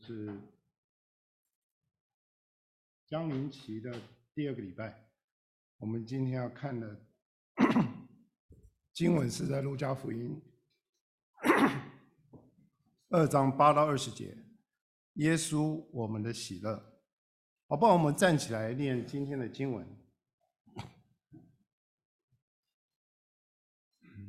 是将临期的第二个礼拜，我们今天要看的经文是在路加福音二章八到二十节，耶稣我们的喜乐。好，不然我们站起来念今天的经文。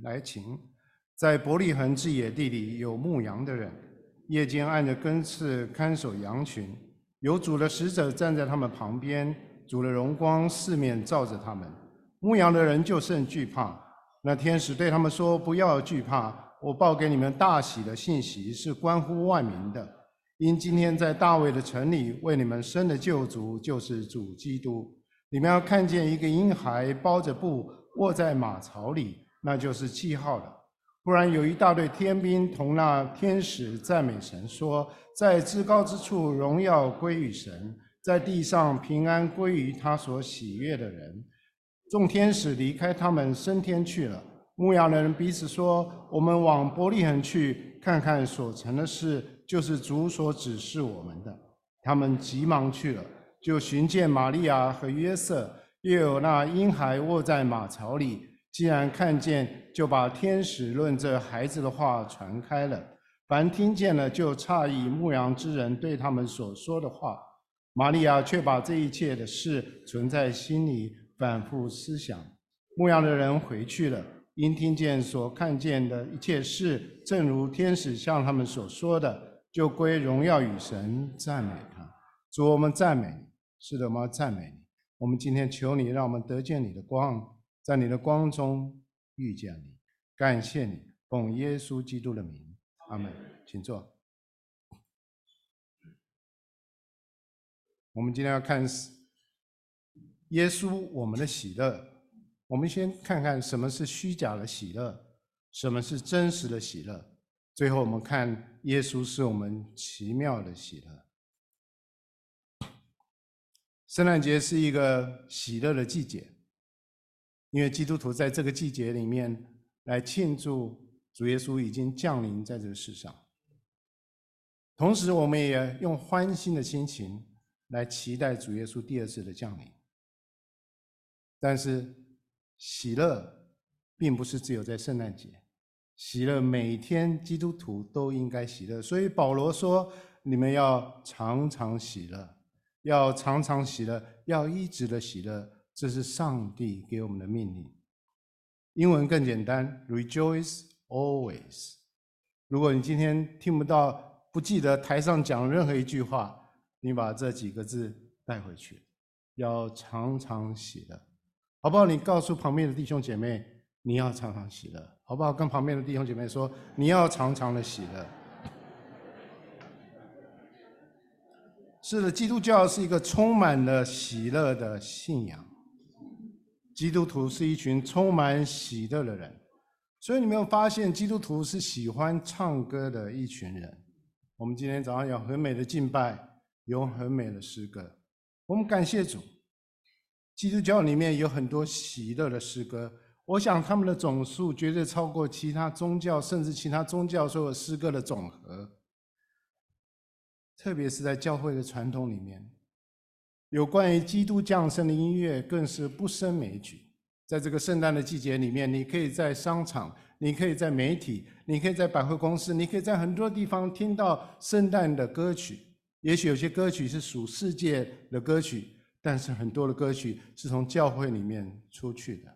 来，请，在伯利恒之野地里有牧羊的人。夜间按着根刺看守羊群，有主的使者站在他们旁边，主的荣光四面照着他们。牧羊的人就甚惧怕。那天使对他们说：“不要惧怕，我报给你们大喜的信息是关乎万民的。因今天在大卫的城里为你们生的救主就是主基督。你们要看见一个婴孩包着布卧在马槽里，那就是记号了。”忽然有一大队天兵同那天使赞美神，说：“在至高之处荣耀归于神，在地上平安归于他所喜悦的人。”众天使离开他们升天去了。牧羊人彼此说：“我们往伯利恒去，看看所成的事，就是主所指示我们的。”他们急忙去了，就寻见玛利亚和约瑟，又有那婴孩卧在马槽里。既然看见，就把天使论这孩子的话传开了。凡听见了，就诧异牧羊之人对他们所说的话。玛利亚却把这一切的事存在心里，反复思想。牧羊的人回去了，因听见所看见的一切事，正如天使向他们所说的，就归荣耀与神，赞美他。主，我们赞美你，是的，我们赞美你。我们今天求你，让我们得见你的光。在你的光中遇见你，感谢你，奉耶稣基督的名，阿门。请坐。我们今天要看耶稣我们的喜乐。我们先看看什么是虚假的喜乐，什么是真实的喜乐。最后我们看耶稣是我们奇妙的喜乐。圣诞节是一个喜乐的季节。因为基督徒在这个季节里面来庆祝主耶稣已经降临在这个世上，同时我们也用欢欣的心情来期待主耶稣第二次的降临。但是喜乐并不是只有在圣诞节，喜乐每天基督徒都应该喜乐。所以保罗说：“你们要常常喜乐，要常常喜乐，要一直的喜乐。”这是上帝给我们的命令。英文更简单，Rejoice always。如果你今天听不到、不记得台上讲任何一句话，你把这几个字带回去，要常常喜乐，好不好？你告诉旁边的弟兄姐妹，你要常常喜乐，好不好？跟旁边的弟兄姐妹说，你要常常的喜乐。是的，基督教是一个充满了喜乐的信仰。基督徒是一群充满喜乐的人，所以你没有发现，基督徒是喜欢唱歌的一群人。我们今天早上有很美的敬拜，有很美的诗歌，我们感谢主。基督教里面有很多喜乐的诗歌，我想他们的总数绝对超过其他宗教，甚至其他宗教所有诗歌的总和。特别是在教会的传统里面。有关于基督降生的音乐更是不胜枚举。在这个圣诞的季节里面，你可以在商场，你可以在媒体，你可以在百货公司，你可以在很多地方听到圣诞的歌曲。也许有些歌曲是属世界的歌曲，但是很多的歌曲是从教会里面出去的。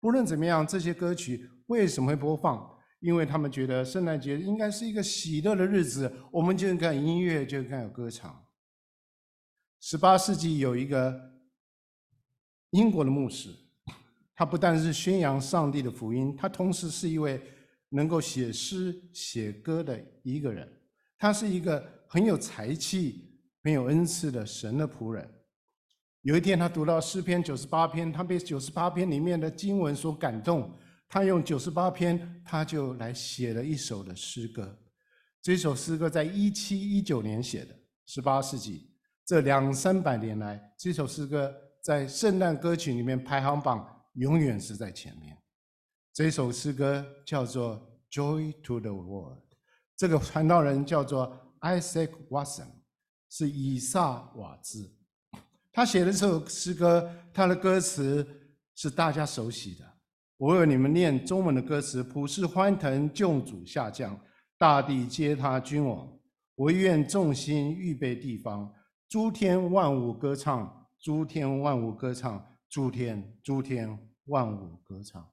不论怎么样，这些歌曲为什么会播放？因为他们觉得圣诞节应该是一个喜乐的日子，我们就应该音乐，就应该有歌唱。十八世纪有一个英国的牧师，他不但是宣扬上帝的福音，他同时是一位能够写诗写歌的一个人。他是一个很有才气、很有恩赐的神的仆人。有一天，他读到诗篇九十八篇，他被九十八篇里面的经文所感动，他用九十八篇，他就来写了一首的诗歌。这首诗歌在一七一九年写的，十八世纪。这两三百年来，这首诗歌在圣诞歌曲里面排行榜永远是在前面。这首诗歌叫做《Joy to the World》，这个传道人叫做 Isaac Watson，是以撒瓦兹。他写的这首诗歌，他的歌词是大家熟悉的。我为你们念中文的歌词：普世欢腾，救主下降，大地接他君王。唯愿众星预备地方，诸天万物歌唱，诸天万物歌唱，诸天诸天万物歌唱。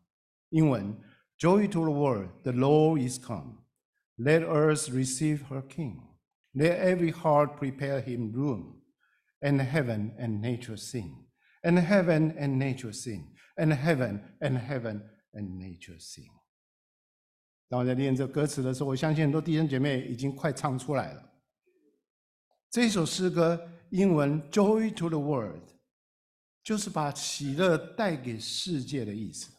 英文：Joy to the world, the Lord is come. Let earth receive her King. Let every heart prepare him room. And heaven and nature sing. And heaven and nature sing. And heaven and heaven and nature sing。当我在念这歌词的时候，我相信很多弟兄姐妹已经快唱出来了。这首诗歌英文 “Joy to the world” 就是把喜乐带给世界的意思。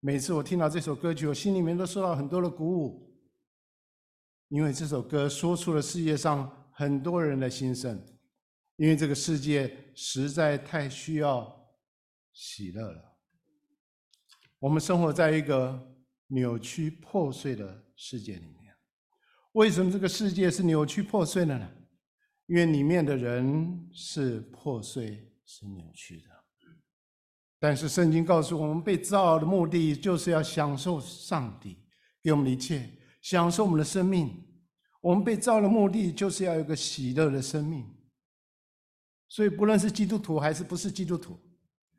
每次我听到这首歌曲，我心里面都受到很多的鼓舞，因为这首歌说出了世界上很多人的心声，因为这个世界实在太需要喜乐了。我们生活在一个扭曲破碎的世界里面。为什么这个世界是扭曲破碎的呢？因为里面的人是破碎、是扭曲的。但是圣经告诉我们，被造的目的就是要享受上帝给我们的一切，享受我们的生命。我们被造的目的就是要有个喜乐的生命。所以，不论是基督徒还是不是基督徒。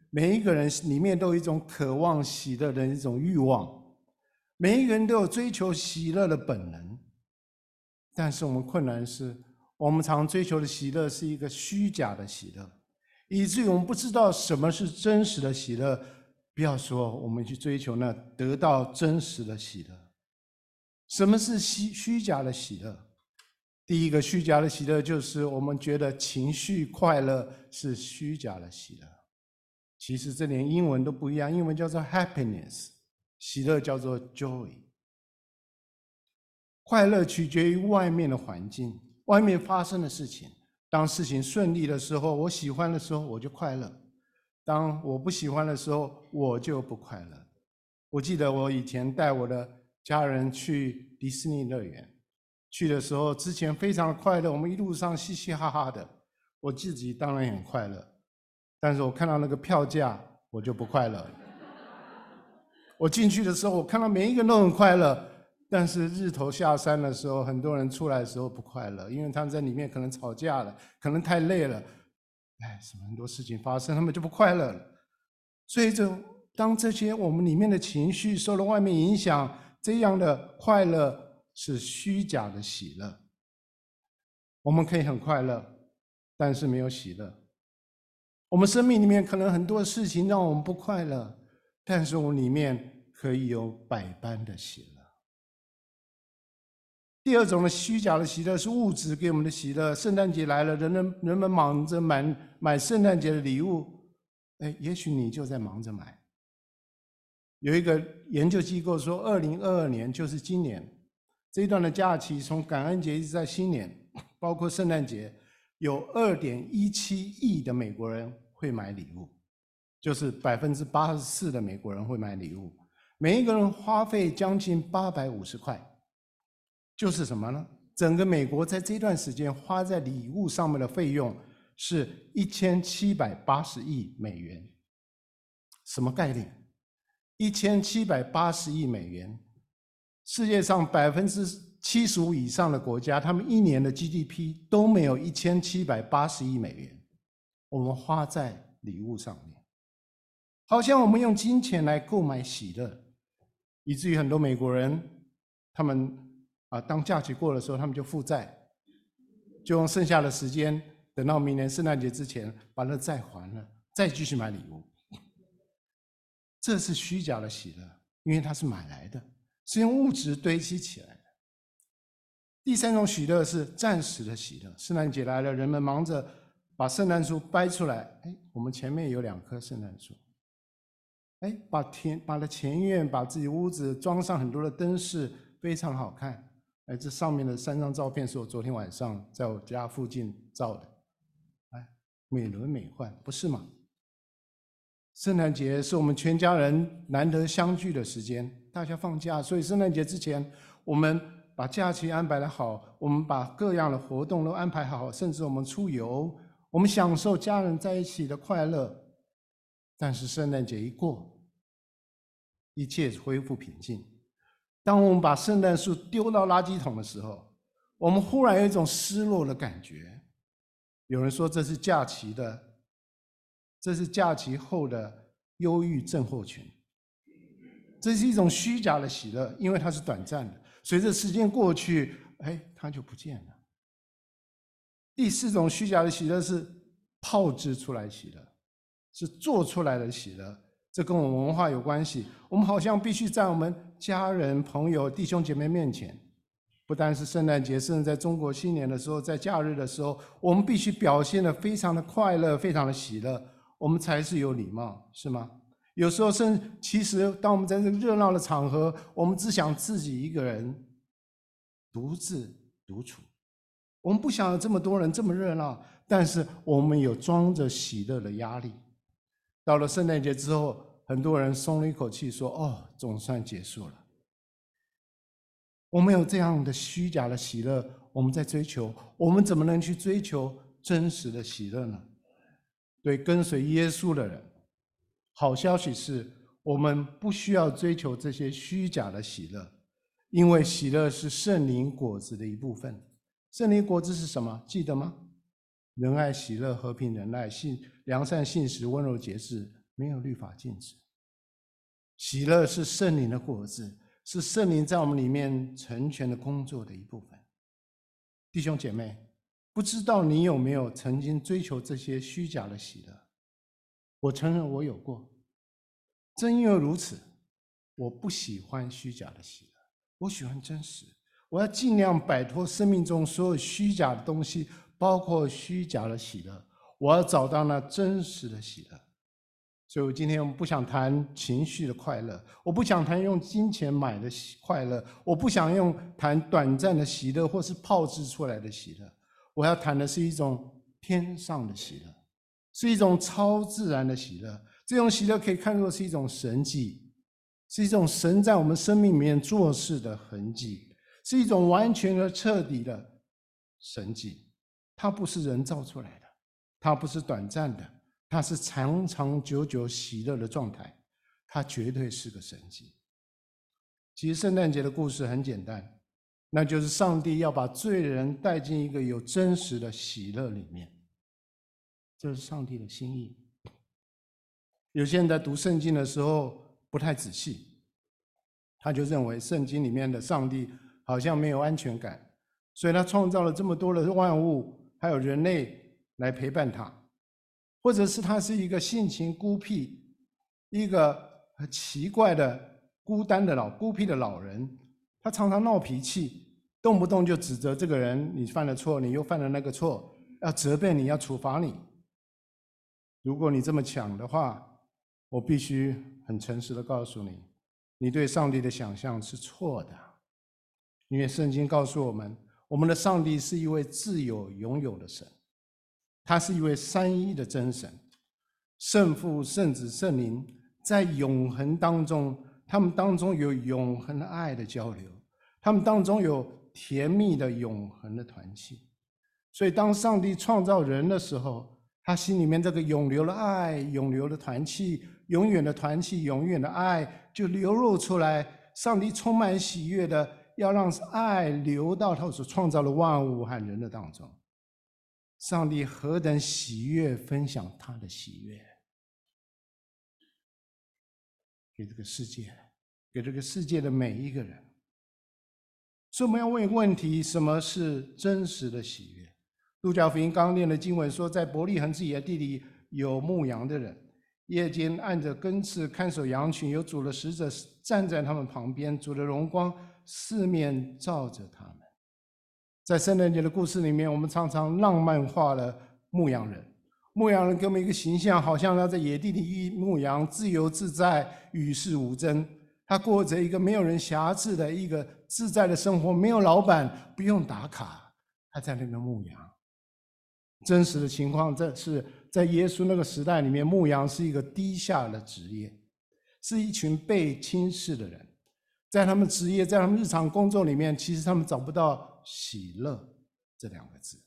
每一个人里面都有一种渴望喜乐的一种欲望，每一个人都有追求喜乐的本能。但是我们困难是，我们常追求的喜乐是一个虚假的喜乐，以至于我们不知道什么是真实的喜乐。不要说我们去追求那得到真实的喜乐，什么是虚虚假的喜乐？第一个虚假的喜乐就是我们觉得情绪快乐是虚假的喜乐。其实这连英文都不一样，英文叫做 happiness，喜乐叫做 joy。快乐取决于外面的环境，外面发生的事情。当事情顺利的时候，我喜欢的时候，我就快乐；当我不喜欢的时候，我就不快乐。我记得我以前带我的家人去迪士尼乐园，去的时候之前非常的快乐，我们一路上嘻嘻哈哈的，我自己当然也很快乐。但是我看到那个票价，我就不快乐。我进去的时候，我看到每一个人都很快乐，但是日头下山的时候，很多人出来的时候不快乐，因为他们在里面可能吵架了，可能太累了，哎，什么很多事情发生，他们就不快乐了。所以，就当这些我们里面的情绪受了外面影响，这样的快乐是虚假的喜乐。我们可以很快乐，但是没有喜乐。我们生命里面可能很多事情让我们不快乐，但是我们里面可以有百般的喜乐。第二种的虚假的喜乐是物质给我们的喜乐。圣诞节来了，人人人们忙着买买圣诞节的礼物，哎，也许你就在忙着买。有一个研究机构说，二零二二年就是今年这一段的假期，从感恩节一直在新年，包括圣诞节，有二点一七亿的美国人。会买礼物，就是百分之八十四的美国人会买礼物，每一个人花费将近八百五十块，就是什么呢？整个美国在这段时间花在礼物上面的费用是一千七百八十亿美元，什么概念？一千七百八十亿美元，世界上百分之七十五以上的国家，他们一年的 GDP 都没有一千七百八十亿美元。我们花在礼物上面，好像我们用金钱来购买喜乐，以至于很多美国人，他们啊，当假期过的时候，他们就负债，就用剩下的时间，等到明年圣诞节之前把那债还了，再继续买礼物。这是虚假的喜乐，因为它是买来的，是用物质堆积起来的。第三种喜乐是暂时的喜乐，圣诞节来了，人们忙着。把圣诞树掰出来，哎，我们前面有两棵圣诞树。哎，把田、把的前院、把自己屋子装上很多的灯饰，非常好看。哎，这上面的三张照片是我昨天晚上在我家附近照的，哎，美轮美奂，不是吗？圣诞节是我们全家人难得相聚的时间，大家放假，所以圣诞节之前，我们把假期安排的好，我们把各样的活动都安排好，甚至我们出游，我们享受家人在一起的快乐。但是圣诞节一过，一切恢复平静。当我们把圣诞树丢到垃圾桶的时候，我们忽然有一种失落的感觉。有人说这是假期的，这是假期后的忧郁症候群。这是一种虚假的喜乐，因为它是短暂的。随着时间过去，哎，它就不见了。第四种虚假的喜乐是炮制出来喜乐，是做出来的喜乐。这跟我们文化有关系。我们好像必须在我们家人、朋友、弟兄姐妹面前，不单是圣诞节，甚至在中国新年的时候，在假日的时候，我们必须表现的非常的快乐，非常的喜乐，我们才是有礼貌，是吗？有时候，甚其实，当我们在这个热闹的场合，我们只想自己一个人独自独处。我们不想有这么多人这么热闹，但是我们有装着喜乐的压力。到了圣诞节之后，很多人松了一口气，说：“哦，总算结束了。”我们有这样的虚假的喜乐，我们在追求，我们怎么能去追求真实的喜乐呢？对跟随耶稣的人。好消息是我们不需要追求这些虚假的喜乐，因为喜乐是圣灵果子的一部分。圣灵果子是什么？记得吗？仁爱、喜乐、和平、忍耐、信、良善、信实、温柔、节制，没有律法禁止。喜乐是圣灵的果子，是圣灵在我们里面成全的工作的一部分。弟兄姐妹，不知道你有没有曾经追求这些虚假的喜乐？我承认我有过，正因为如此，我不喜欢虚假的喜乐，我喜欢真实。我要尽量摆脱生命中所有虚假的东西，包括虚假的喜乐。我要找到那真实的喜乐。所以我今天我不想谈情绪的快乐，我不想谈用金钱买的快乐，我不想用谈短暂的喜乐或是炮制出来的喜乐。我要谈的是一种天上的喜乐。是一种超自然的喜乐，这种喜乐可以看作是一种神迹，是一种神在我们生命里面做事的痕迹，是一种完全而彻底的神迹。它不是人造出来的，它不是短暂的，它是长长久久喜乐的状态，它绝对是个神迹。其实圣诞节的故事很简单，那就是上帝要把罪人带进一个有真实的喜乐里面。这是上帝的心意。有些人在读圣经的时候不太仔细，他就认为圣经里面的上帝好像没有安全感，所以他创造了这么多的万物，还有人类来陪伴他，或者是他是一个性情孤僻、一个很奇怪的孤单的老孤僻的老人，他常常闹脾气，动不动就指责这个人，你犯了错，你又犯了那个错，要责备你，要处罚你。如果你这么想的话，我必须很诚实的告诉你，你对上帝的想象是错的。因为圣经告诉我们，我们的上帝是一位自有永有的神，他是一位三一的真神，圣父、圣子、圣灵在永恒当中，他们当中有永恒的爱的交流，他们当中有甜蜜的永恒的团契。所以，当上帝创造人的时候，他心里面这个永流的爱、永流的团契、永远的团契、永远的爱，就流露出来。上帝充满喜悦的，要让爱流到他所创造的万物和人的当中。上帝何等喜悦分享他的喜悦，给这个世界，给这个世界的每一个人。所以我们要问一个问题：什么是真实的喜悦？路加福音刚念的经文说，在伯利恒自己的地里有牧羊的人，夜间按着更次看守羊群，有主的使者站在他们旁边，主的荣光四面照着他们。在圣诞节的故事里面，我们常常浪漫化了牧羊人。牧羊人给我们一个形象，好像他在野地里一牧羊，自由自在，与世无争。他过着一个没有人辖制的一个自在的生活，没有老板，不用打卡，他在那边牧羊。真实的情况，这是在耶稣那个时代里面，牧羊是一个低下的职业，是一群被轻视的人。在他们职业，在他们日常工作里面，其实他们找不到喜乐这两个字。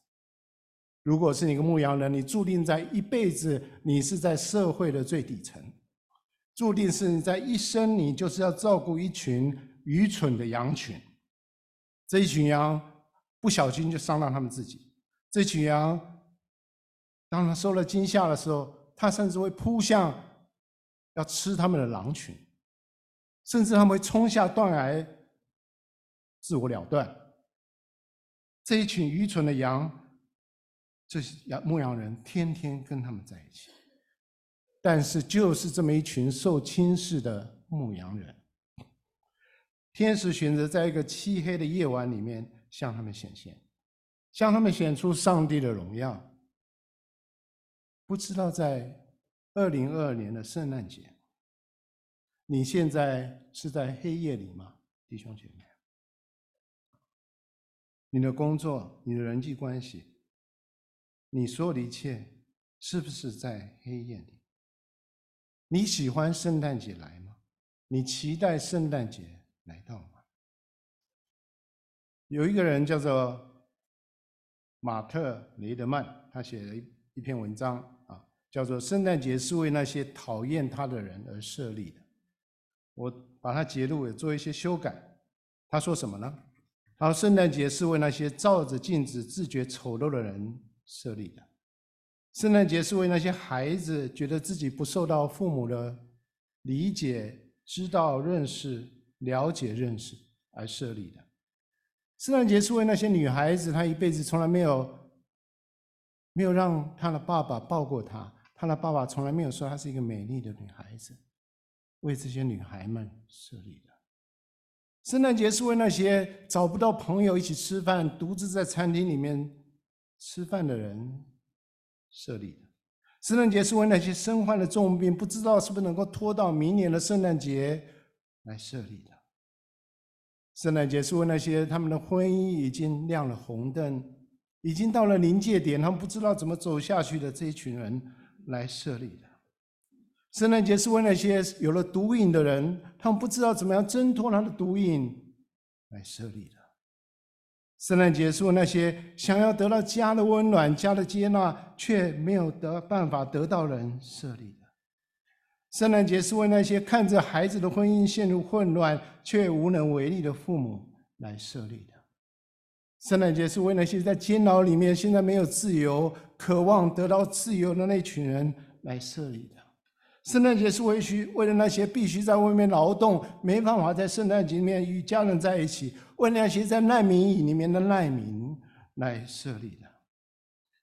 如果是你一个牧羊人，你注定在一辈子，你是在社会的最底层，注定是你在一生，你就是要照顾一群愚蠢的羊群。这一群羊不小心就伤到他们自己。这群羊，当他受了惊吓的时候，他甚至会扑向要吃他们的狼群，甚至他们会冲下断崖，自我了断。这一群愚蠢的羊。这些羊牧羊人天天跟他们在一起，但是就是这么一群受轻视的牧羊人，天使选择在一个漆黑的夜晚里面向他们显现，向他们显出上帝的荣耀。不知道在二零二二年的圣诞节，你现在是在黑夜里吗，弟兄姐妹？你的工作，你的人际关系。你所有的一切是不是在黑夜里？你喜欢圣诞节来吗？你期待圣诞节来到吗？有一个人叫做马特雷德曼，他写了一一篇文章啊，叫做《圣诞节是为那些讨厌他的人而设立的》。我把它节录，也做一些修改。他说什么呢？然后：“圣诞节是为那些照着镜子自觉丑陋的人。”设立的圣诞节是为那些孩子觉得自己不受到父母的理解、知道、认识、了解、认识而设立的。圣诞节是为那些女孩子，她一辈子从来没有没有让她的爸爸抱过她，她的爸爸从来没有说她是一个美丽的女孩子，为这些女孩们设立的。圣诞节是为那些找不到朋友一起吃饭，独自在餐厅里面。吃饭的人设立的圣诞节是为那些身患了重病，不知道是不是能够拖到明年的圣诞节来设立的。圣诞节是为那些他们的婚姻已经亮了红灯，已经到了临界点，他们不知道怎么走下去的这一群人来设立的。圣诞节是为那些有了毒瘾的人，他们不知道怎么样挣脱他的毒瘾来设立的。圣诞节是为那些想要得到家的温暖、家的接纳，却没有得办法得到人设立的。圣诞节是为那些看着孩子的婚姻陷入混乱却无能为力的父母来设立的。圣诞节是为那些在监牢里面现在没有自由、渴望得到自由的那群人来设立的。圣诞节是为需为了那些必须在外面劳动、没办法在圣诞节里面与家人在一起，为那些在难民营里面的难民来设立的。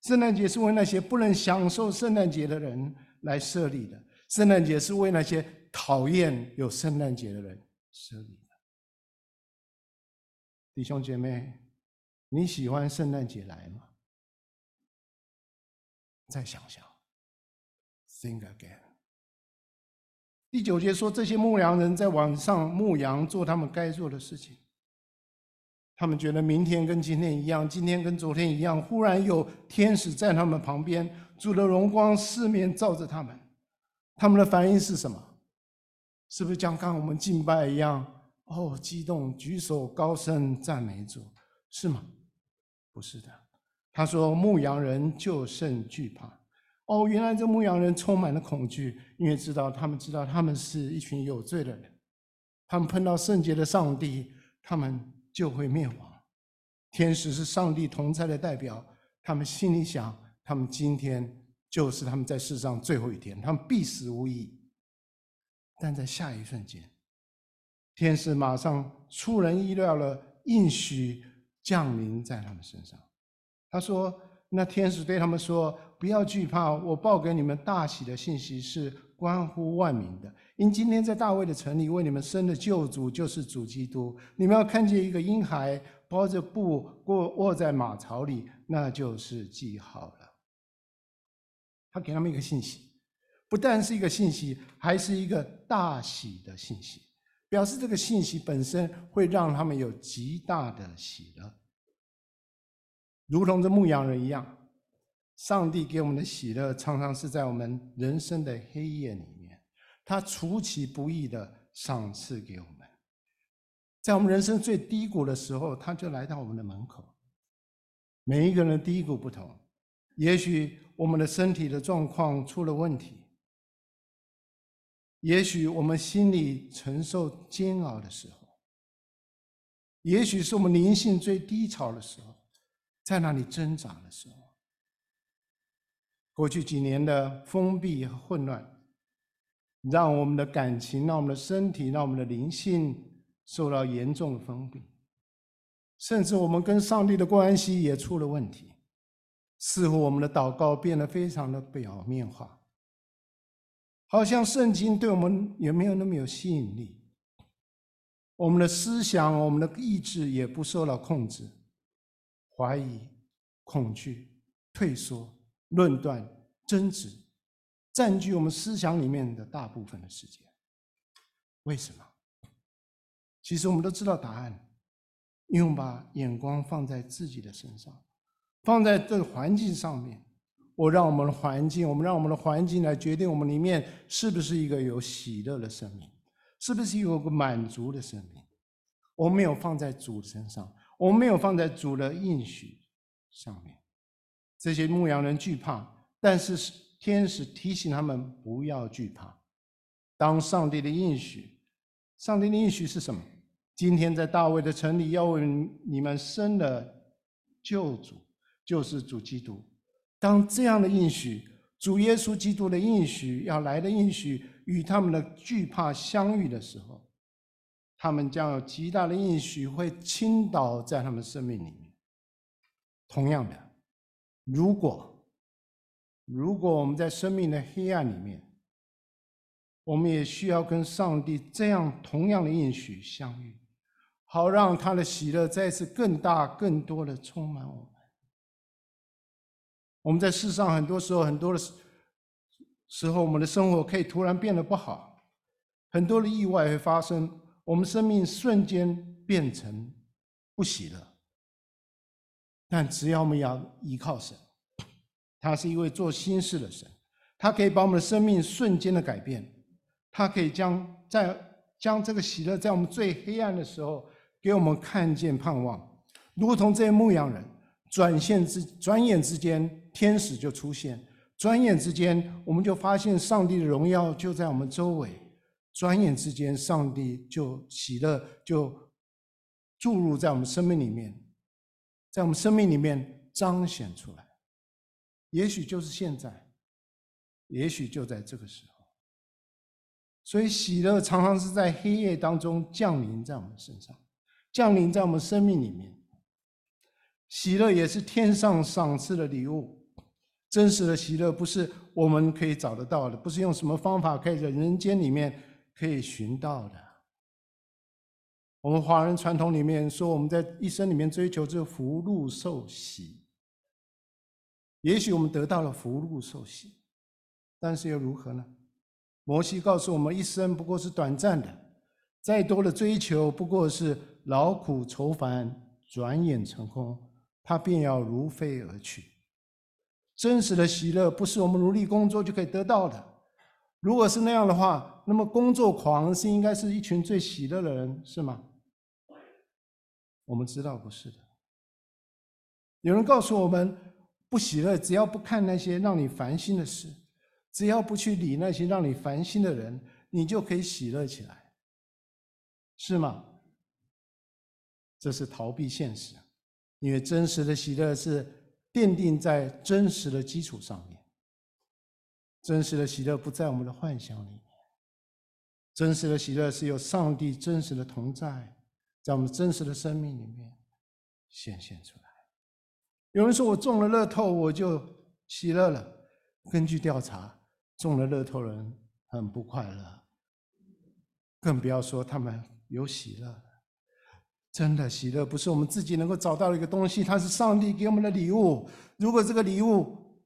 圣诞节是为那些不能享受圣诞节的人来设立的。圣诞节是为那些讨厌有圣诞节的人设立的。弟兄姐妹，你喜欢圣诞节来吗？再想想，Think again。第九节说，这些牧羊人在晚上牧羊，做他们该做的事情。他们觉得明天跟今天一样，今天跟昨天一样。忽然有天使在他们旁边，主的荣光四面照着他们。他们的反应是什么？是不是像刚我们敬拜一样？哦，激动，举手高声赞美主，是吗？不是的。他说，牧羊人就甚惧怕。哦，原来这牧羊人充满了恐惧，因为知道他们知道他们是一群有罪的人，他们碰到圣洁的上帝，他们就会灭亡。天使是上帝同在的代表，他们心里想，他们今天就是他们在世上最后一天，他们必死无疑。但在下一瞬间，天使马上出人意料了应许降临在他们身上。他说。那天使对他们说：“不要惧怕，我报给你们大喜的信息是关乎万民的。因今天在大卫的城里为你们生的救主就是主基督。你们要看见一个婴孩包着布卧卧在马槽里，那就是记号了。”他给他们一个信息，不但是一个信息，还是一个大喜的信息，表示这个信息本身会让他们有极大的喜乐。如同这牧羊人一样，上帝给我们的喜乐，常常是在我们人生的黑夜里面，他出其不意的赏赐给我们。在我们人生最低谷的时候，他就来到我们的门口。每一个人的低谷不同，也许我们的身体的状况出了问题，也许我们心里承受煎熬的时候，也许是我们灵性最低潮的时候，在那里挣扎的时候。过去几年的封闭和混乱，让我们的感情、让我们的身体、让我们的灵性受到严重的封闭。甚至我们跟上帝的关系也出了问题，似乎我们的祷告变得非常的表面化，好像圣经对我们也没有那么有吸引力。我们的思想、我们的意志也不受到控制，怀疑、恐惧、退缩、论断、争执，占据我们思想里面的大部分的时间。为什么？其实我们都知道答案。因为我们把眼光放在自己的身上，放在这个环境上面，我让我们的环境，我们让我们的环境来决定我们里面是不是一个有喜乐的生命，是不是有个满足的生命。我们没有放在主身上，我们没有放在主的应许上面。这些牧羊人惧怕，但是天使提醒他们不要惧怕。当上帝的应许，上帝的应许是什么？今天在大卫的城里，要为你们生的救主，就是主基督。当这样的应许，主耶稣基督的应许要来的应许与他们的惧怕相遇的时候，他们将有极大的应许会倾倒在他们生命里面。同样的，如果如果我们在生命的黑暗里面，我们也需要跟上帝这样同样的应许相遇。好让他的喜乐再次更大、更多的充满我们。我们在世上很多时候、很多的时候，我们的生活可以突然变得不好，很多的意外会发生，我们生命瞬间变成不喜乐。但只要我们要依靠神，他是一位做新事的神，他可以把我们的生命瞬间的改变，他可以将在将这个喜乐在我们最黑暗的时候。给我们看见盼望，如同这些牧羊人，转现之转眼之间，天使就出现；转眼之间，我们就发现上帝的荣耀就在我们周围；转眼之间，上帝就喜乐就注入在我们生命里面，在我们生命里面彰显出来。也许就是现在，也许就在这个时候。所以，喜乐常常是在黑夜当中降临在我们身上。降临在我们生命里面，喜乐也是天上赏赐的礼物。真实的喜乐不是我们可以找得到的，不是用什么方法可以在人间里面可以寻到的。我们华人传统里面说，我们在一生里面追求这福禄寿喜。也许我们得到了福禄寿喜，但是又如何呢？摩西告诉我们，一生不过是短暂的，再多的追求不过是。劳苦愁烦，转眼成空，他便要如飞而去。真实的喜乐不是我们努力工作就可以得到的。如果是那样的话，那么工作狂是应该是一群最喜乐的人，是吗？我们知道不是的。有人告诉我们，不喜乐，只要不看那些让你烦心的事，只要不去理那些让你烦心的人，你就可以喜乐起来，是吗？这是逃避现实，因为真实的喜乐是奠定在真实的基础上面。真实的喜乐不在我们的幻想里，真实的喜乐是由上帝真实的同在，在我们真实的生命里面显现出来。有人说我中了乐透，我就喜乐了。根据调查，中了乐透人很不快乐，更不要说他们有喜乐。真的喜乐不是我们自己能够找到的一个东西，它是上帝给我们的礼物。如果这个礼物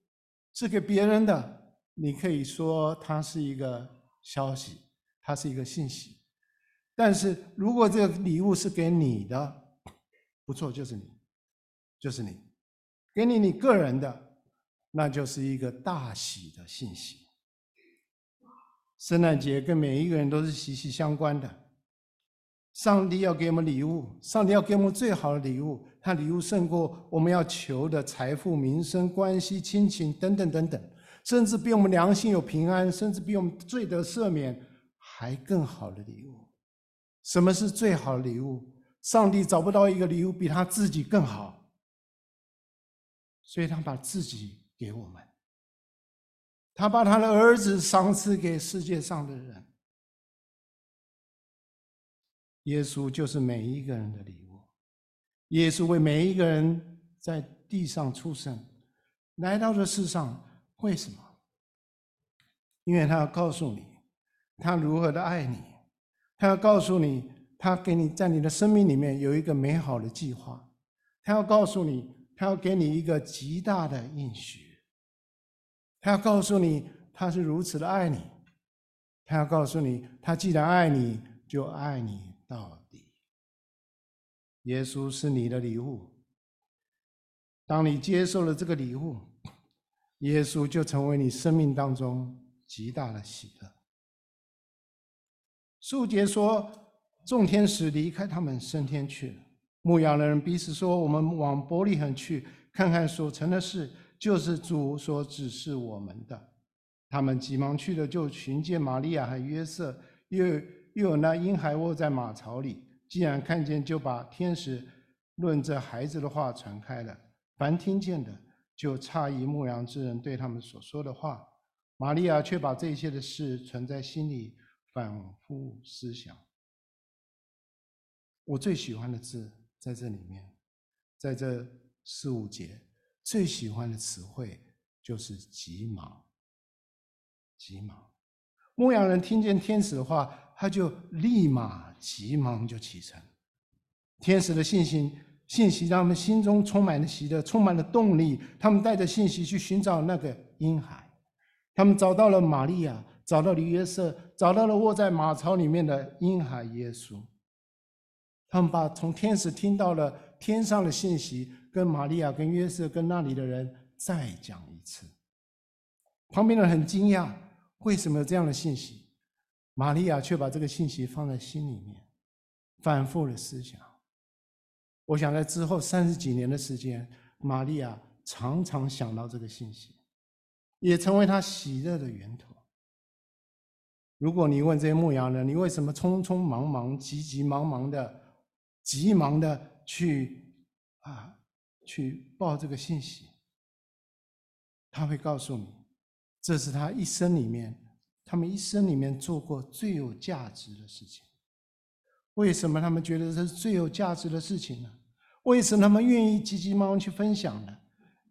是给别人的，你可以说它是一个消息，它是一个信息。但是如果这个礼物是给你的，不错，就是你，就是你，给你你个人的，那就是一个大喜的信息。圣诞节跟每一个人都是息息相关的。上帝要给我们礼物，上帝要给我们最好的礼物，他礼物胜过我们要求的财富、民生、关系、亲情等等等等，甚至比我们良心有平安，甚至比我们罪得赦免还更好的礼物。什么是最好的礼物？上帝找不到一个礼物比他自己更好，所以他把自己给我们，他把他的儿子赏赐给世界上的人。耶稣就是每一个人的礼物。耶稣为每一个人在地上出生，来到这世上，为什么？因为他要告诉你，他如何的爱你，他要告诉你，他给你在你的生命里面有一个美好的计划，他要告诉你，他要给你一个极大的应许，他要告诉你，他是如此的爱你，他要告诉你，他既然爱你，就爱你。到底，耶稣是你的礼物。当你接受了这个礼物，耶稣就成为你生命当中极大的喜乐。数节说，众天使离开他们升天去了。牧羊人彼此说：“我们往伯利恒去，看看所成的事，就是主所指示我们的。”他们急忙去了，就寻见玛利亚和约瑟，又。又有那婴孩卧在马槽里，既然看见，就把天使论这孩子的话传开了。凡听见的，就诧异牧羊之人对他们所说的话。玛利亚却把这些的事存在心里，反复思想。我最喜欢的字在这里面，在这四五节，最喜欢的词汇就是急忙。急忙，牧羊人听见天使的话。他就立马急忙就启程，天使的信息信息让他们心中充满了喜乐，充满了动力。他们带着信息去寻找那个婴孩，他们找到了玛利亚，找到了约瑟，找到了卧在马槽里面的婴孩耶稣。他们把从天使听到了天上的信息，跟玛利亚、跟约瑟、跟那里的人再讲一次。旁边的人很惊讶，为什么有这样的信息？玛利亚却把这个信息放在心里面，反复的思想。我想在之后三十几年的时间，玛利亚常常想到这个信息，也成为她喜乐的源头。如果你问这些牧羊人，你为什么匆匆忙忙、急急忙忙的、急忙的去啊去报这个信息？他会告诉你，这是他一生里面。他们一生里面做过最有价值的事情，为什么他们觉得这是最有价值的事情呢？为什么他们愿意急急忙忙去分享呢？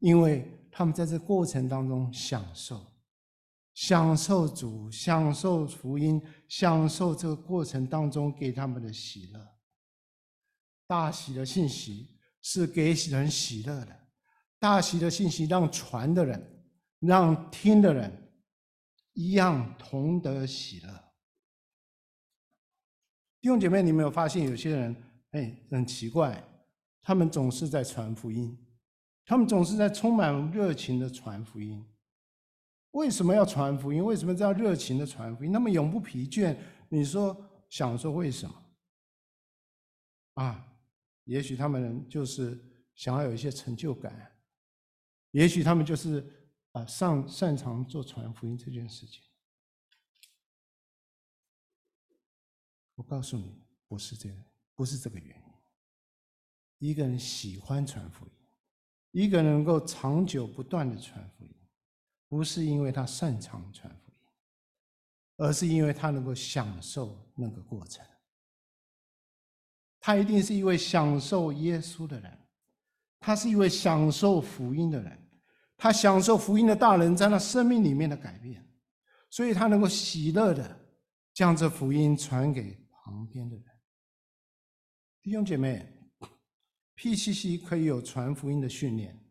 因为他们在这过程当中享受，享受主，享受福音，享受这个过程当中给他们的喜乐。大喜的信息是给人喜乐的，大喜的信息让传的人，让听的人。一样同得喜乐。弟兄姐妹，你没有发现有些人，哎，很奇怪，他们总是在传福音，他们总是在充满热情的传福音。为什么要传福音？为什么这样热情的传福音？那么永不疲倦。你说，想说为什么？啊，也许他们就是想要有一些成就感，也许他们就是。啊，上擅长做传福音这件事情，我告诉你，不是这个，不是这个原因。一个人喜欢传福音，一个人能够长久不断的传福音，不是因为他擅长传福音，而是因为他能够享受那个过程。他一定是一位享受耶稣的人，他是一位享受福音的人。他享受福音的大人在他生命里面的改变，所以他能够喜乐的将这福音传给旁边的人。弟兄姐妹，PCC 可以有传福音的训练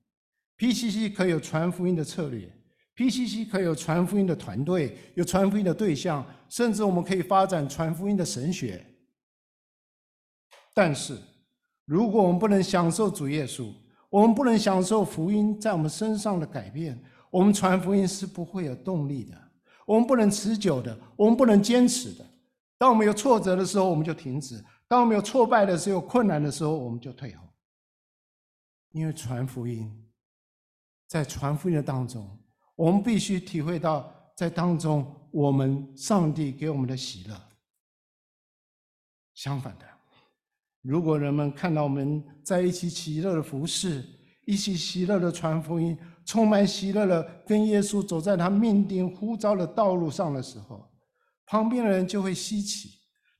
，PCC 可以有传福音的策略，PCC 可以有传福音的团队，有传福音的对象，甚至我们可以发展传福音的神学。但是，如果我们不能享受主耶稣，我们不能享受福音在我们身上的改变，我们传福音是不会有动力的。我们不能持久的，我们不能坚持的。当我们有挫折的时候，我们就停止；当我们有挫败的时候、有困难的时候，我们就退后。因为传福音，在传福音的当中，我们必须体会到，在当中我们上帝给我们的喜乐。相反的，如果人们看到我们在一起喜乐的服侍，一起喜乐的传福音，充满喜乐的跟耶稣走在他命定呼召的道路上的时候，旁边的人就会稀奇，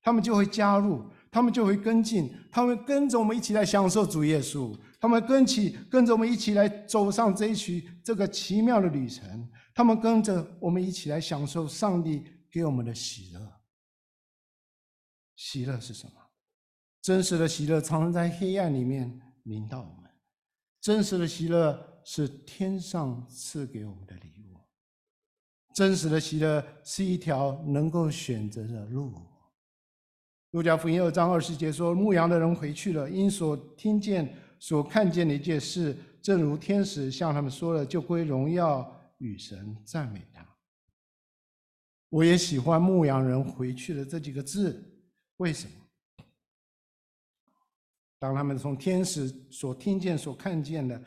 他们就会加入，他们就会跟进，他们跟着我们一起来享受主耶稣，他们跟起跟着我们一起来走上这一曲这个奇妙的旅程，他们跟着我们一起来享受上帝给我们的喜乐。喜乐是什么？真实的喜乐常常在黑暗里面明到我们。真实的喜乐是天上赐给我们的礼物。真实的喜乐是一条能够选择的路。路加福音二章二十节说：“牧羊的人回去了，因所听见、所看见的一件事，正如天使向他们说了，就归荣耀与神，赞美他。”我也喜欢“牧羊人回去的”这几个字。为什么？当他们从天使所听见、所看见的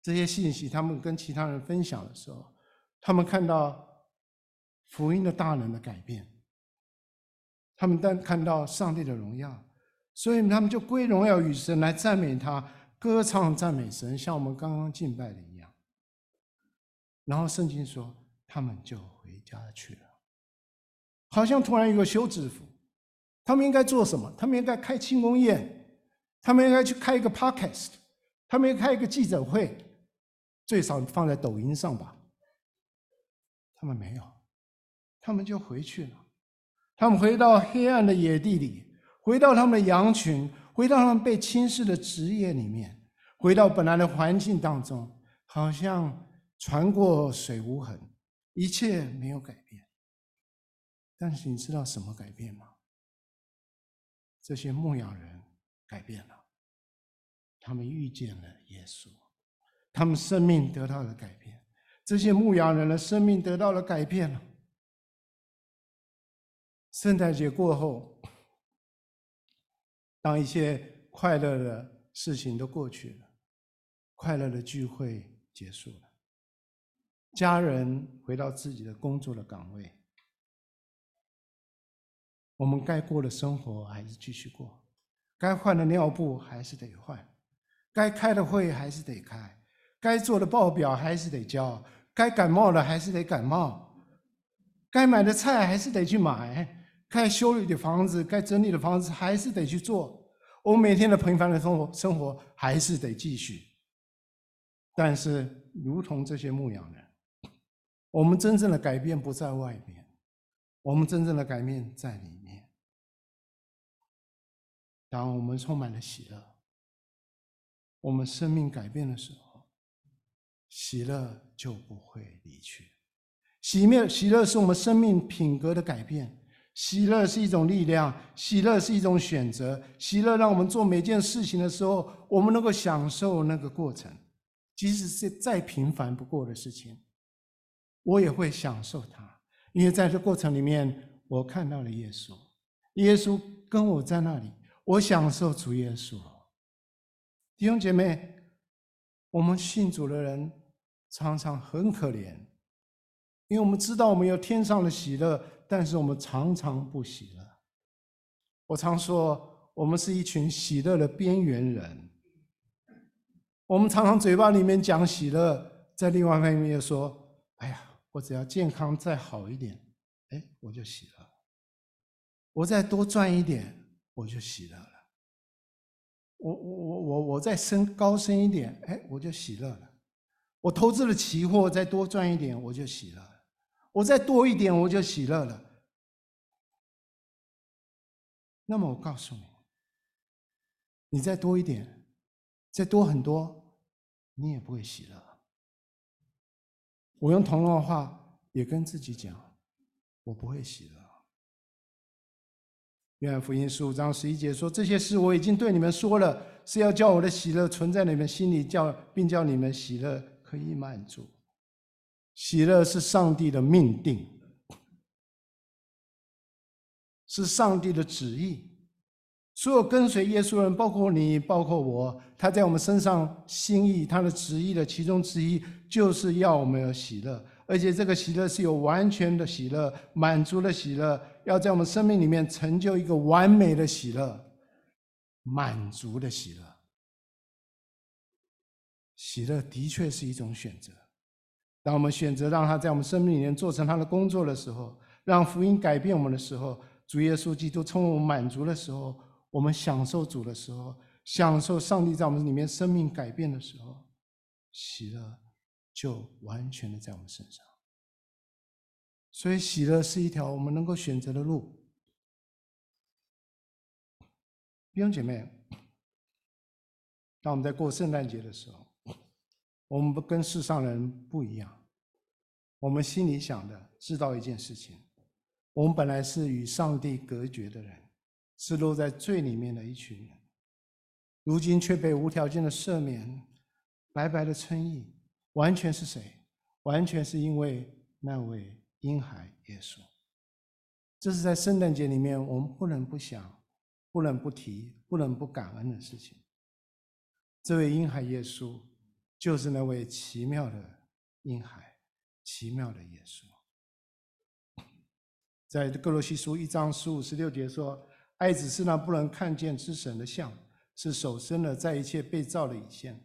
这些信息，他们跟其他人分享的时候，他们看到福音的大能的改变，他们但看到上帝的荣耀，所以他们就归荣耀与神来赞美他，歌唱赞美神，像我们刚刚敬拜的一样。然后圣经说，他们就回家去了，好像突然有个休止符。他们应该做什么？他们应该开庆功宴，他们应该去开一个 podcast，他们应该开一个记者会，最少放在抖音上吧。他们没有，他们就回去了。他们回到黑暗的野地里，回到他们的羊群，回到他们被轻视的职业里面，回到本来的环境当中，好像船过水无痕，一切没有改变。但是你知道什么改变吗？这些牧羊人改变了，他们遇见了耶稣，他们生命得到了改变。这些牧羊人的生命得到了改变了。圣诞节过后，当一些快乐的事情都过去了，快乐的聚会结束了，家人回到自己的工作的岗位。我们该过的生活还是继续过，该换的尿布还是得换，该开的会还是得开，该做的报表还是得交，该感冒的还是得感冒，该买的菜还是得去买，该修理的房子、该整理的房子还是得去做。我们每天的平凡的生活生活还是得继续。但是，如同这些牧羊人，我们真正的改变不在外面，我们真正的改变在里面。当我们充满了喜乐，我们生命改变的时候，喜乐就不会离去。喜面，喜乐是我们生命品格的改变。喜乐是一种力量，喜乐是一种选择。喜乐让我们做每件事情的时候，我们能够享受那个过程，即使是再平凡不过的事情，我也会享受它，因为在这过程里面，我看到了耶稣，耶稣跟我在那里。我享受主耶稣，弟兄姐妹，我们信主的人常常很可怜，因为我们知道我们有天上的喜乐，但是我们常常不喜乐。我常说，我们是一群喜乐的边缘人。我们常常嘴巴里面讲喜乐，在另外一方面又说：“哎呀，我只要健康再好一点，哎，我就喜乐。我再多赚一点。”我就喜乐了。我我我我我再升高升一点，哎，我就喜乐了。我投资了期货，再多赚一点，我就喜乐。我再多一点，我就喜乐了。那么我告诉你，你再多一点，再多很多，你也不会喜乐。我用同样的话也跟自己讲，我不会喜乐。约翰福音十五章十一节说：“这些事我已经对你们说了，是要叫我的喜乐存在你们心里，叫并叫你们喜乐可以满足。喜乐是上帝的命定，是上帝的旨意。所有跟随耶稣人，包括你，包括我，他在我们身上心意，他的旨意的其中之一，就是要我们有喜乐，而且这个喜乐是有完全的喜乐，满足的喜乐，要在我们生命里面成就一个完美的喜乐，满足的喜乐。喜乐的确是一种选择。当我们选择让他在我们生命里面做成他的工作的时候，让福音改变我们的时候，主耶稣基督充满满足的时候，我们享受主的时候，享受上帝在我们里面生命改变的时候，喜乐就完全的在我们身上。所以，喜乐是一条我们能够选择的路。弟兄姐妹，当我们在过圣诞节的时候，我们不跟世上人不一样，我们心里想的，知道一件事情：我们本来是与上帝隔绝的人，是落在罪里面的一群人，如今却被无条件的赦免，白白的称义，完全是谁？完全是因为那位婴孩耶稣。这是在圣诞节里面我们不能不想、不能不提、不能不感恩的事情。这位婴孩耶稣。就是那位奇妙的婴孩，奇妙的耶稣。在歌罗西书一章十五十六节说：“爱子是那不能看见之神的像，是首生的，在一切被造的以先。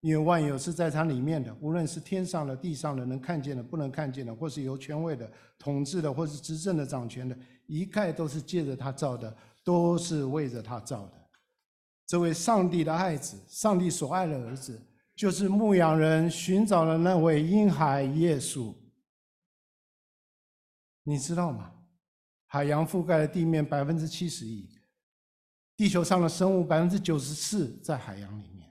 因为万有是在他里面的，无论是天上的、地上的，能看见的、不能看见的，或是有权位的、统治的，或是执政的、掌权的，一概都是借着他造的，都是为着他造的。这位上帝的爱子，上帝所爱的儿子。”就是牧羊人寻找的那位婴孩耶稣，你知道吗？海洋覆盖了地面百分之七十亿，地球上的生物百分之九十四在海洋里面，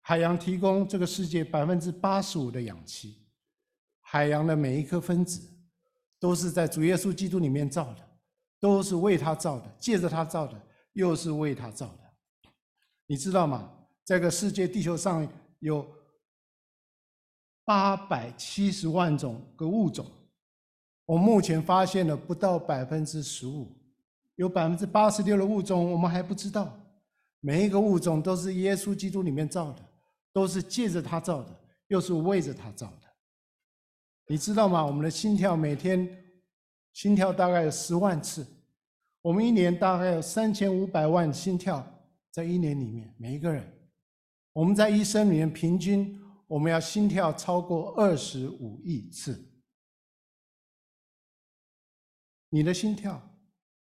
海洋提供这个世界百分之八十五的氧气，海洋的每一颗分子都是在主耶稣基督里面造的，都是为他造的，借着他造的，又是为他造的，你知道吗？这个世界地球上。有八百七十万种个物种，我目前发现了不到百分之十五，有百分之八十六的物种我们还不知道。每一个物种都是耶稣基督里面造的，都是借着他造的，又是为着他造的。你知道吗？我们的心跳每天心跳大概有十万次，我们一年大概有三千五百万心跳，在一年里面每一个人。我们在一生里面平均，我们要心跳超过二十五亿次。你的心跳，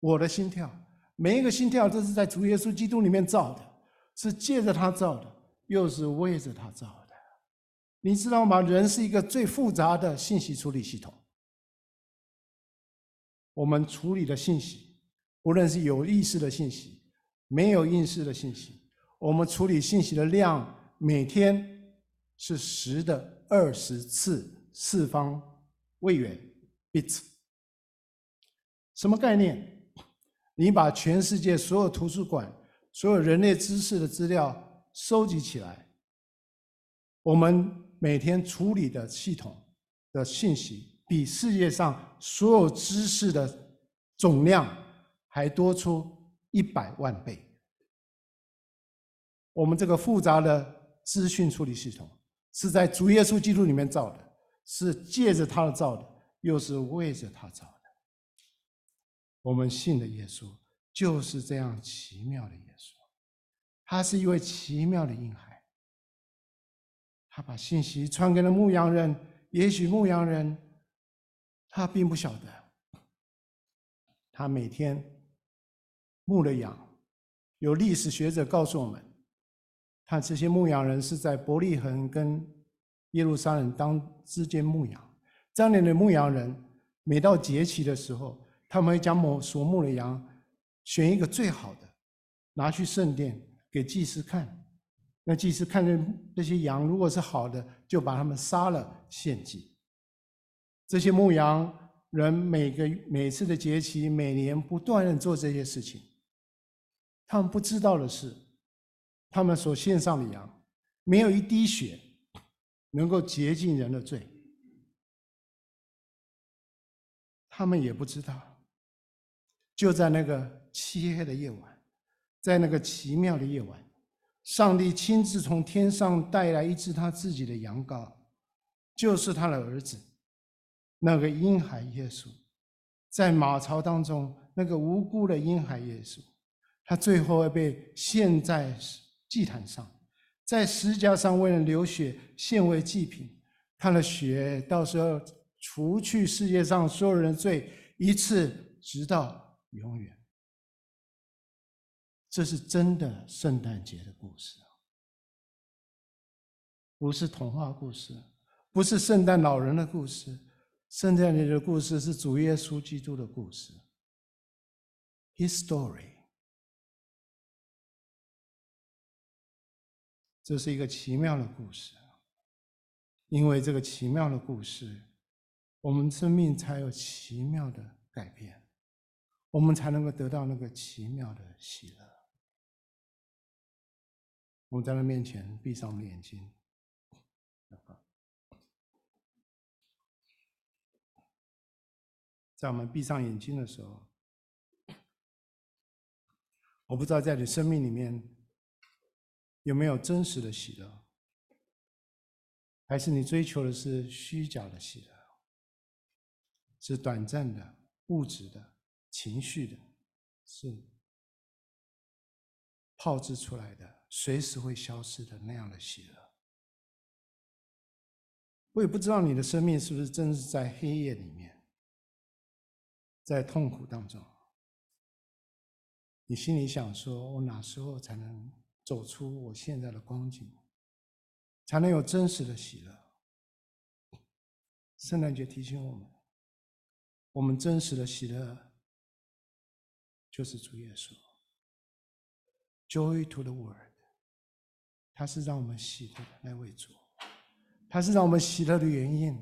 我的心跳，每一个心跳都是在主耶稣基督里面造的，是借着他造的，又是为着他造的。你知道吗？人是一个最复杂的信息处理系统。我们处理的信息，无论是有意识的信息，没有意识的信息。我们处理信息的量每天是十的二十次次方位元 bit 什么概念？你把全世界所有图书馆、所有人类知识的资料收集起来，我们每天处理的系统的信息，比世界上所有知识的总量还多出一百万倍。我们这个复杂的资讯处理系统是在主耶稣基督里面造的，是借着他的造的，又是为着他造的。我们信的耶稣就是这样奇妙的耶稣，他是一位奇妙的婴孩。他把信息传给了牧羊人，也许牧羊人他并不晓得，他每天牧了羊。有历史学者告诉我们。他这些牧羊人是在伯利恒跟耶路撒冷当之间牧羊。这样的牧羊人，每到节期的时候，他们会将某所牧的羊选一个最好的，拿去圣殿给祭司看。那祭司看见这些羊如果是好的，就把他们杀了献祭。这些牧羊人每个每次的节期，每年不断的做这些事情。他们不知道的是。他们所献上的羊，没有一滴血能够洁净人的罪。他们也不知道，就在那个漆黑的夜晚，在那个奇妙的夜晚，上帝亲自从天上带来一只他自己的羊羔，就是他的儿子，那个婴孩耶稣，在马槽当中，那个无辜的婴孩耶稣，他最后会被献在祭坛上，在十字架上为了流血献为祭品，他的血到时候除去世界上所有人的罪，一次直到永远。这是真的圣诞节的故事，不是童话故事，不是圣诞老人的故事。圣诞节的故事是主耶稣基督的故事，His story。这是一个奇妙的故事，因为这个奇妙的故事，我们生命才有奇妙的改变，我们才能够得到那个奇妙的喜乐。我们在他面前闭上眼睛，在我们闭上眼睛的时候，我不知道在你生命里面有没有真实的喜乐，还是你追求的是虚假的喜乐，是短暂的、物质的、情绪的，是炮制出来的。随时会消失的那样的喜乐，我也不知道你的生命是不是真是在黑夜里面，在痛苦当中。你心里想说：“我哪时候才能走出我现在的光景，才能有真实的喜乐？”圣诞节提醒我们，我们真实的喜乐就是主耶稣。Joy to the world。他是让我们喜乐的那位主，他是让我们喜乐的原因。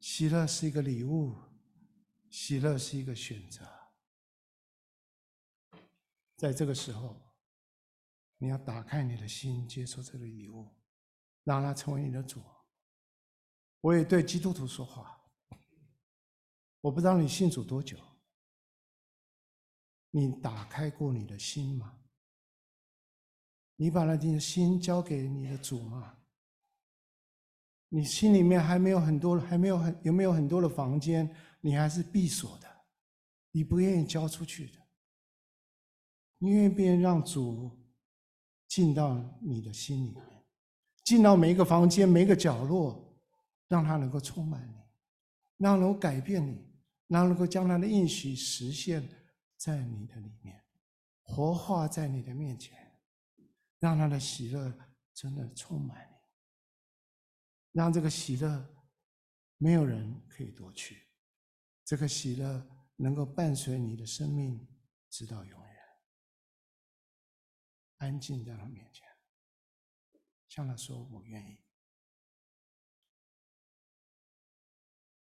喜乐是一个礼物，喜乐是一个选择。在这个时候，你要打开你的心，接受这个礼物，让它成为你的主。我也对基督徒说话，我不知道你信主多久，你打开过你的心吗？你把那的心交给你的主吗？你心里面还没有很多，还没有很有没有很多的房间，你还是闭锁的，你不愿意交出去的。你愿意让主进到你的心里面，进到每一个房间、每一个角落，让他能够充满你，让能够改变你，让能够将他的应许实现在你的里面，活化在你的面前。让他的喜乐真的充满你，让这个喜乐没有人可以夺去，这个喜乐能够伴随你的生命直到永。安静在他面前，向他说：“我愿意。”